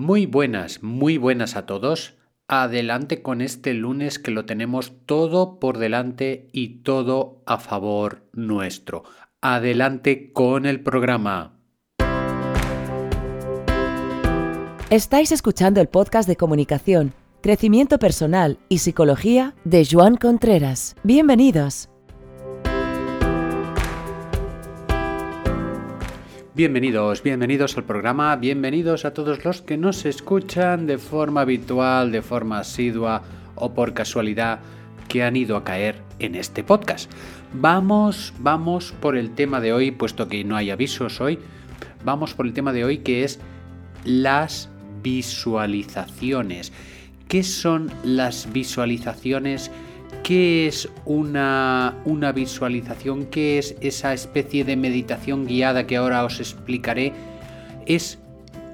Muy buenas, muy buenas a todos. Adelante con este lunes que lo tenemos todo por delante y todo a favor nuestro. Adelante con el programa. Estáis escuchando el podcast de comunicación, crecimiento personal y psicología de Joan Contreras. Bienvenidos. Bienvenidos, bienvenidos al programa, bienvenidos a todos los que nos escuchan de forma habitual, de forma asidua o por casualidad que han ido a caer en este podcast. Vamos, vamos por el tema de hoy, puesto que no hay avisos hoy, vamos por el tema de hoy que es las visualizaciones. ¿Qué son las visualizaciones? ¿Qué es una, una visualización? ¿Qué es esa especie de meditación guiada que ahora os explicaré? Es,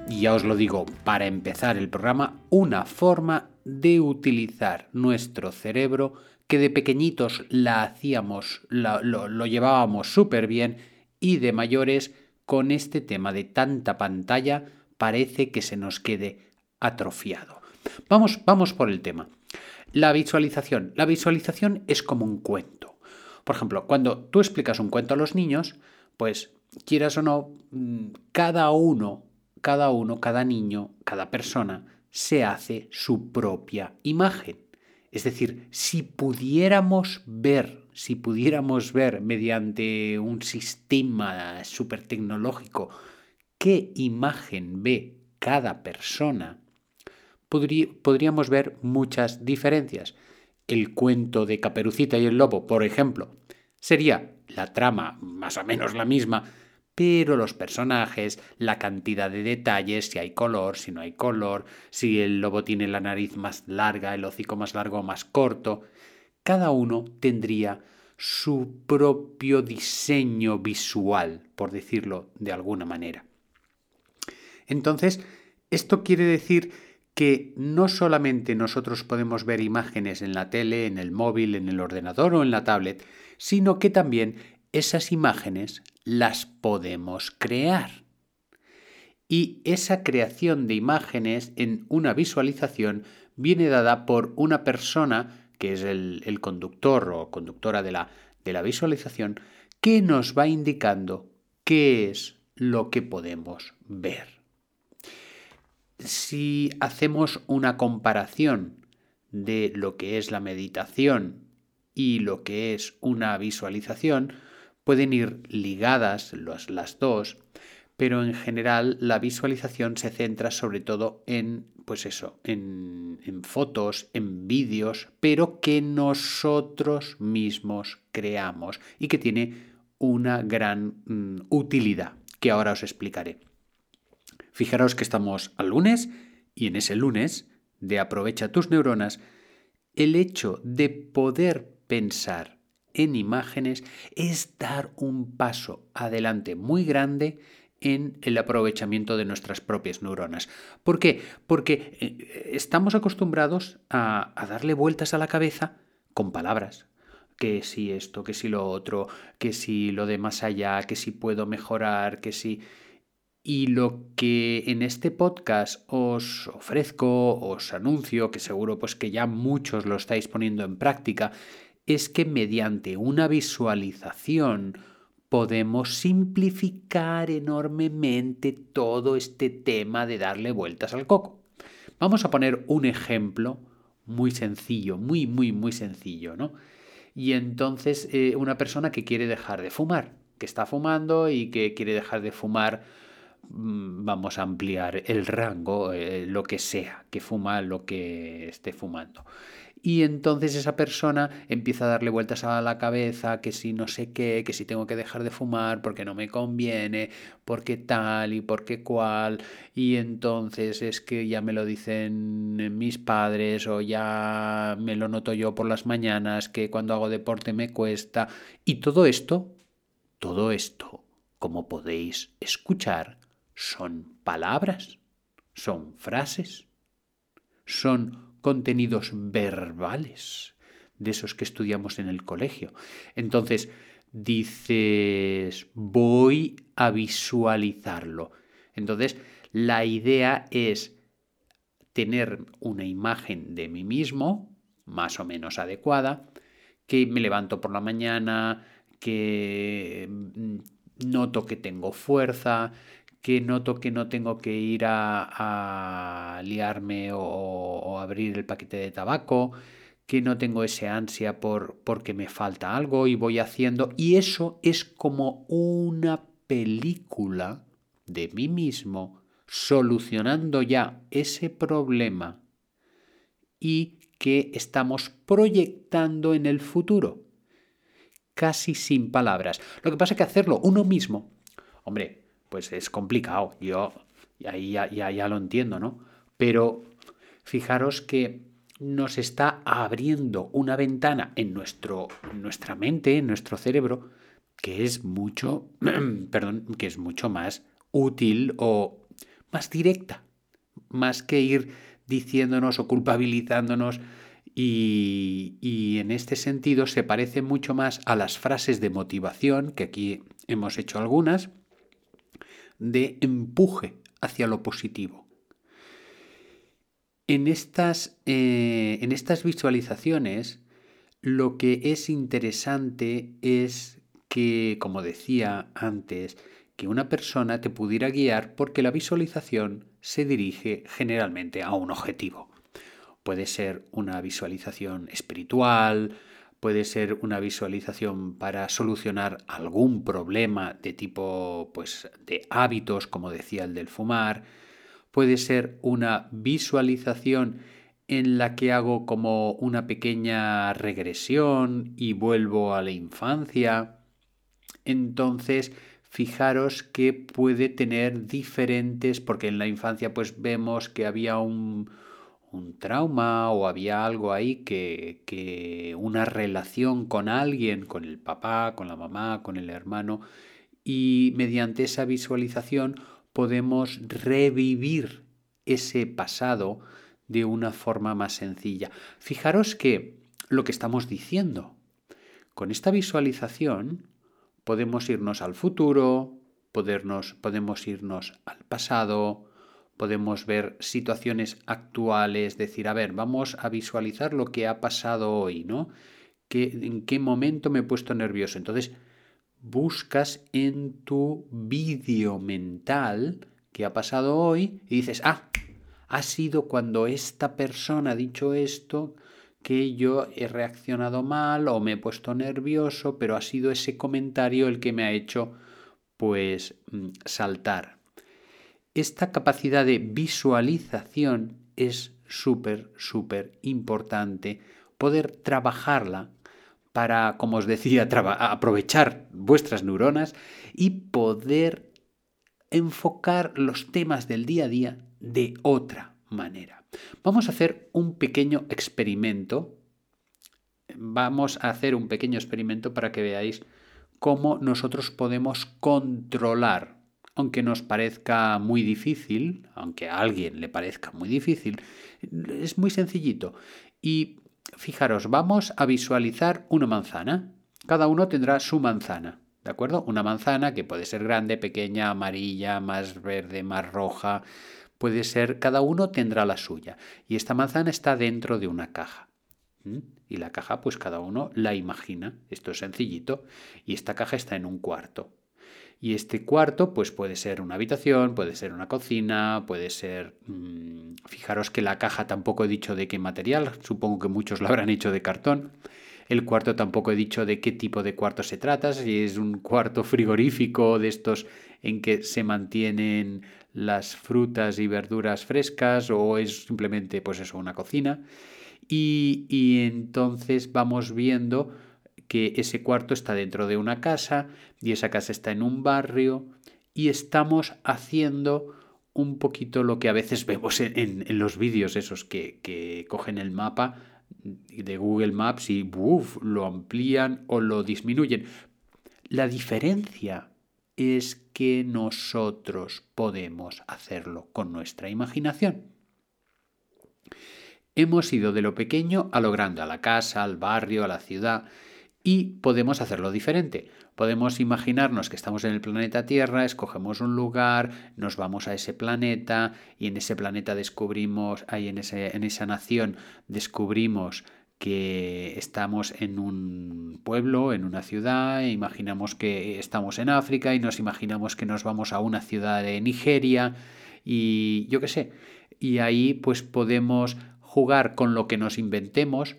ya os lo digo, para empezar el programa, una forma de utilizar nuestro cerebro que de pequeñitos la hacíamos, lo, lo llevábamos súper bien y de mayores con este tema de tanta pantalla parece que se nos quede atrofiado. Vamos, vamos por el tema. La visualización. La visualización es como un cuento. Por ejemplo, cuando tú explicas un cuento a los niños, pues quieras o no, mm, cada uno, cada uno, cada niño, cada persona se hace su propia imagen. Es decir, si pudiéramos ver, si pudiéramos ver mediante un sistema súper tecnológico qué imagen ve cada persona, podríamos ver muchas diferencias. El cuento de Caperucita y el Lobo, por ejemplo, sería la trama más o menos la misma, pero los personajes, la cantidad de detalles, si hay color, si no hay color, si el lobo tiene la nariz más larga, el hocico más largo o más corto, cada uno tendría su propio diseño visual, por decirlo de alguna manera. Entonces, esto quiere decir que no solamente nosotros podemos ver imágenes en la tele, en el móvil, en el ordenador o en la tablet, sino que también esas imágenes las podemos crear. Y esa creación de imágenes en una visualización viene dada por una persona, que es el, conductor o conductora de la, de la visualización, que nos va indicando qué es lo que podemos ver si hacemos una comparación de lo que es la meditación y lo que es una visualización, pueden ir ligadas las dos, pero en general la visualización se centra sobre todo en, pues eso, en, en fotos, en vídeos, pero que nosotros mismos creamos y que tiene una gran mm, utilidad que ahora os explicaré. Fijaros que estamos al lunes y en ese lunes de aprovecha tus neuronas, el hecho de poder pensar en imágenes es dar un paso adelante muy grande en el aprovechamiento de nuestras propias neuronas. ¿Por qué? Porque eh, estamos acostumbrados a, a darle vueltas a la cabeza con palabras, que si esto, que si lo otro, que si lo de más allá, que si puedo mejorar, que si... Y lo que en este podcast os ofrezco, os anuncio, que seguro pues que ya muchos lo estáis poniendo en práctica, es que mediante una visualización podemos simplificar enormemente todo este tema de darle vueltas al coco. Vamos a poner un ejemplo muy sencillo, muy, muy, muy sencillo, ¿no? Y entonces eh, una persona que quiere dejar de fumar, que está fumando y que quiere dejar de fumar vamos a ampliar el rango, eh, lo que sea, que fuma lo que esté fumando. Y entonces esa persona empieza a darle vueltas a la cabeza, que si no sé qué, que si tengo que dejar de fumar porque no me conviene, porque tal y porque cual, y entonces es que ya me lo dicen mis padres o ya me lo noto yo por las mañanas, que cuando hago deporte me cuesta, y todo esto, todo esto, como podéis escuchar, son palabras, son frases, son contenidos verbales de esos que estudiamos en el colegio. Entonces, dices, voy a visualizarlo. Entonces, la idea es tener una imagen de mí mismo más o menos adecuada, que me levanto por la mañana, que mm, noto que tengo fuerza, que noto que no tengo que ir a, liarme o, abrir el paquete de tabaco, que no tengo ese ansia por porque me falta algo y voy haciendo y eso es como una película de mí mismo solucionando ya ese problema y que estamos proyectando en el futuro, casi sin palabras. Lo que pasa es que hacerlo uno mismo, hombre, pues es complicado, yo ahí ya, ya, ya lo entiendo, ¿no? Pero fijaros que nos está abriendo una ventana en, nuestro, nuestra mente, en nuestro cerebro, que es mucho, perdón, que es mucho más útil o más directa, más que ir diciéndonos o culpabilizándonos y, y, en este sentido se parece mucho más a las frases de motivación, que aquí hemos hecho algunas, de empuje hacia lo positivo. En estas, eh, en estas visualizaciones, lo que es interesante es que, como decía antes, que una persona te pudiera guiar porque la visualización se dirige generalmente a un objetivo. Puede ser una visualización espiritual, puede ser una visualización para solucionar algún problema de tipo pues de hábitos, como decía el del fumar, puede ser una visualización en la que hago como una pequeña regresión y vuelvo a la infancia. Entonces, fijaros que puede tener diferentes, porque en la infancia pues vemos que había un, un trauma o había algo ahí que, que una relación con alguien, con el papá, con la mamá, con el hermano, y mediante esa visualización podemos revivir ese pasado de una forma más sencilla. Fijaros que lo que estamos diciendo, con esta visualización podemos irnos al futuro, podernos, podemos irnos al pasado, podemos ver situaciones actuales, decir, a ver, vamos a visualizar lo que ha pasado hoy, ¿no? ¿En qué momento me he puesto nervioso? Entonces, buscas en tu vídeo mental que ha pasado hoy y dices, ah, ha sido cuando esta persona ha dicho esto que yo he reaccionado mal o me he puesto nervioso, pero ha sido ese comentario el que me ha hecho pues mm, saltar esta capacidad de visualización es súper, súper importante poder trabajarla para, como os decía, aprovechar vuestras neuronas y poder enfocar los temas del día a día de otra manera. Vamos a hacer un pequeño experimento. Vamos a hacer un pequeño experimento para que veáis cómo nosotros podemos controlar aunque nos parezca muy difícil, aunque a alguien le parezca muy difícil, es muy sencillito. Y fijaros, vamos a visualizar una manzana. Cada uno tendrá su manzana, ¿de acuerdo? Una manzana que puede ser grande, pequeña, amarilla, más verde, más roja, puede ser, cada uno tendrá la suya. Y esta manzana está dentro de una caja. Y la caja, pues cada uno la imagina. Esto es sencillito. Y esta caja está en un cuarto. Y este cuarto, pues puede ser una habitación, puede ser una cocina, puede ser... Mm, fijaros que la caja tampoco he dicho de qué material, supongo que muchos lo habrán hecho de cartón. El cuarto tampoco he dicho de qué tipo de cuarto se trata, si es un cuarto frigorífico de estos en que se mantienen las frutas y verduras frescas o es simplemente pues eso, una cocina. Y, y entonces vamos viendo que ese cuarto está dentro de una casa y esa casa está en un barrio y estamos haciendo un poquito lo que a veces vemos en, los vídeos esos que, cogen el mapa de Google Maps y lo amplían o lo disminuyen. La diferencia es que nosotros podemos hacerlo con nuestra imaginación. Hemos ido de lo pequeño a lo grande, a la casa, al barrio, a la ciudad, Y podemos hacerlo diferente. Podemos imaginarnos que estamos en el planeta Tierra, escogemos un lugar, nos vamos a ese planeta y en ese planeta descubrimos, ahí en, ese, en esa nación descubrimos que estamos en un pueblo, en una ciudad, e imaginamos que estamos en África y nos imaginamos que nos vamos a una ciudad de Nigeria y yo qué sé. Y ahí pues podemos jugar con lo que nos inventemos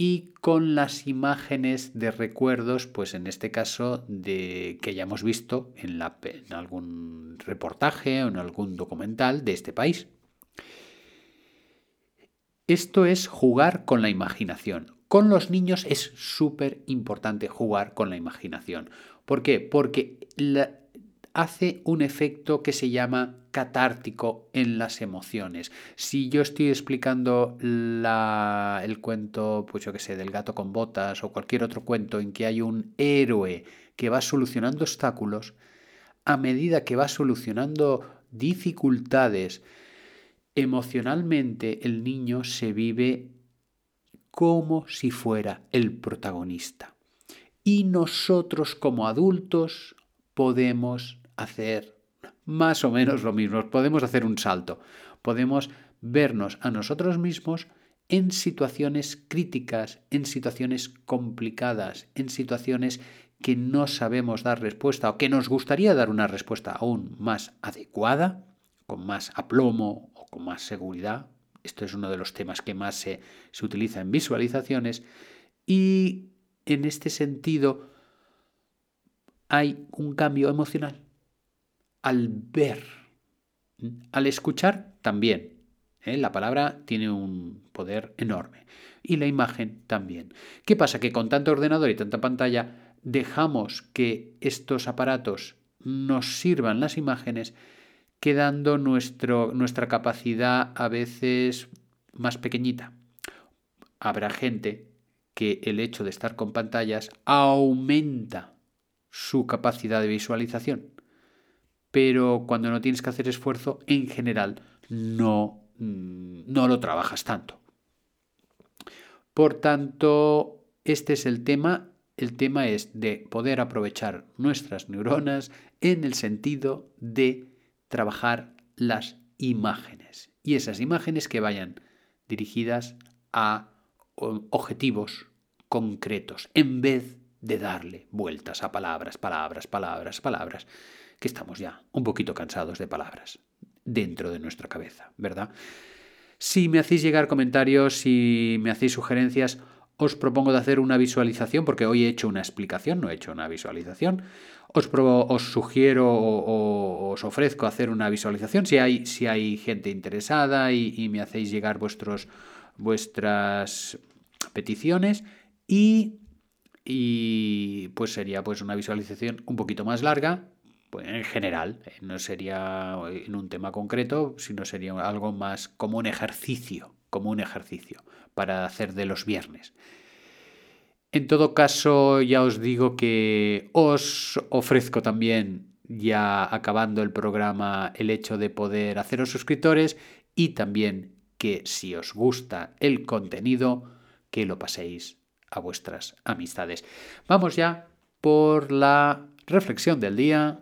y con las imágenes de recuerdos, pues en este caso de que hayamos visto en, la, en algún reportaje o en algún documental de este país. Esto es jugar con la imaginación. Con los niños es súper importante jugar con la imaginación. ¿Por qué? Porque hace un efecto que se llama catártico en las emociones. Si yo estoy explicando el cuento, pues yo que sé, del gato con botas o cualquier otro cuento en que hay un héroe que va solucionando obstáculos, a medida que va solucionando dificultades, emocionalmente el niño se vive como si fuera el protagonista. Y nosotros como adultos podemos hacer más o menos lo mismo. Podemos hacer un salto. Podemos vernos a nosotros mismos en situaciones críticas, en situaciones complicadas, en situaciones que no sabemos dar respuesta o que nos gustaría dar una respuesta aún más adecuada, con más aplomo o con más seguridad. Esto es uno de los temas que más se, se utiliza en visualizaciones. Y en este sentido hay un cambio emocional al ver. Al escuchar también. ¿eh? La palabra tiene un poder enorme. Y la imagen también. ¿Qué pasa? Que con tanto ordenador y tanta pantalla dejamos que estos aparatos nos sirvan las imágenes, quedando nuestro, nuestra capacidad a veces más pequeñita. Habrá gente que el hecho de estar con pantallas aumenta su capacidad de visualización pero cuando no tienes que hacer esfuerzo, en general no, mm, no lo trabajas tanto. Por tanto, este es el tema. El tema es de poder aprovechar nuestras neuronas en el sentido de trabajar las imágenes. Y esas imágenes que vayan dirigidas a objetivos concretos, en vez de darle vueltas a palabras, palabras, palabras, palabras que estamos ya un poquito cansados de palabras dentro de nuestra cabeza, ¿verdad? Si me hacéis llegar comentarios, si me hacéis sugerencias, os propongo de hacer una visualización, porque hoy he hecho una explicación, no he hecho una visualización. Os, os sugiero o, os ofrezco hacer una visualización si hay, si hay gente interesada y, me hacéis llegar vuestros, vuestras peticiones. Y, y pues sería pues una visualización un poquito más larga, en general, eh, no sería en un tema concreto, sino sería algo más como un ejercicio, como un ejercicio para hacer de los viernes. En todo caso, ya os digo que os ofrezco también, ya acabando el programa, el hecho de poder haceros suscriptores y también que si os gusta el contenido, que lo paséis a vuestras amistades. Vamos ya por la reflexión del día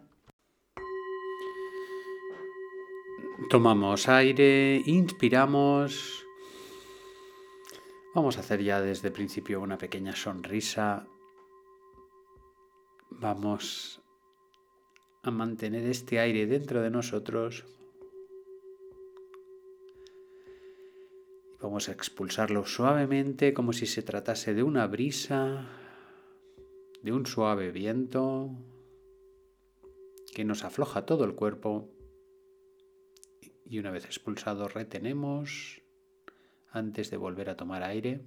Tomamos aire, inspiramos. Vamos a hacer ya desde el principio una pequeña sonrisa. Vamos a mantener este aire dentro de nosotros. Vamos a expulsarlo suavemente como si se tratase de una brisa, de un suave viento que nos afloja todo el cuerpo y una vez expulsado retenemos antes de volver a tomar aire.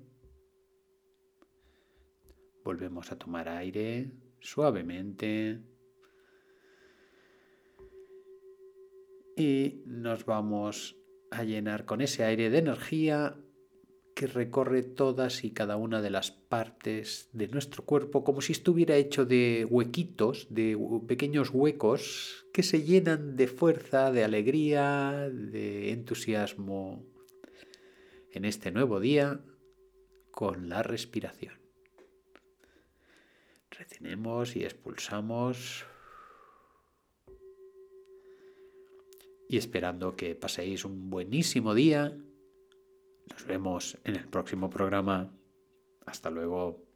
Volvemos a tomar aire suavemente y nos vamos a llenar con ese aire de energía que recorre todas y cada una de las partes de nuestro cuerpo como si estuviera hecho de huequitos, de pequeños huecos que se llenan de fuerza, de alegría, de entusiasmo en este nuevo día con la respiración. retenemos y expulsamos. Y esperando que paséis un buenísimo día. Nos vemos en el próximo programa. Hasta luego.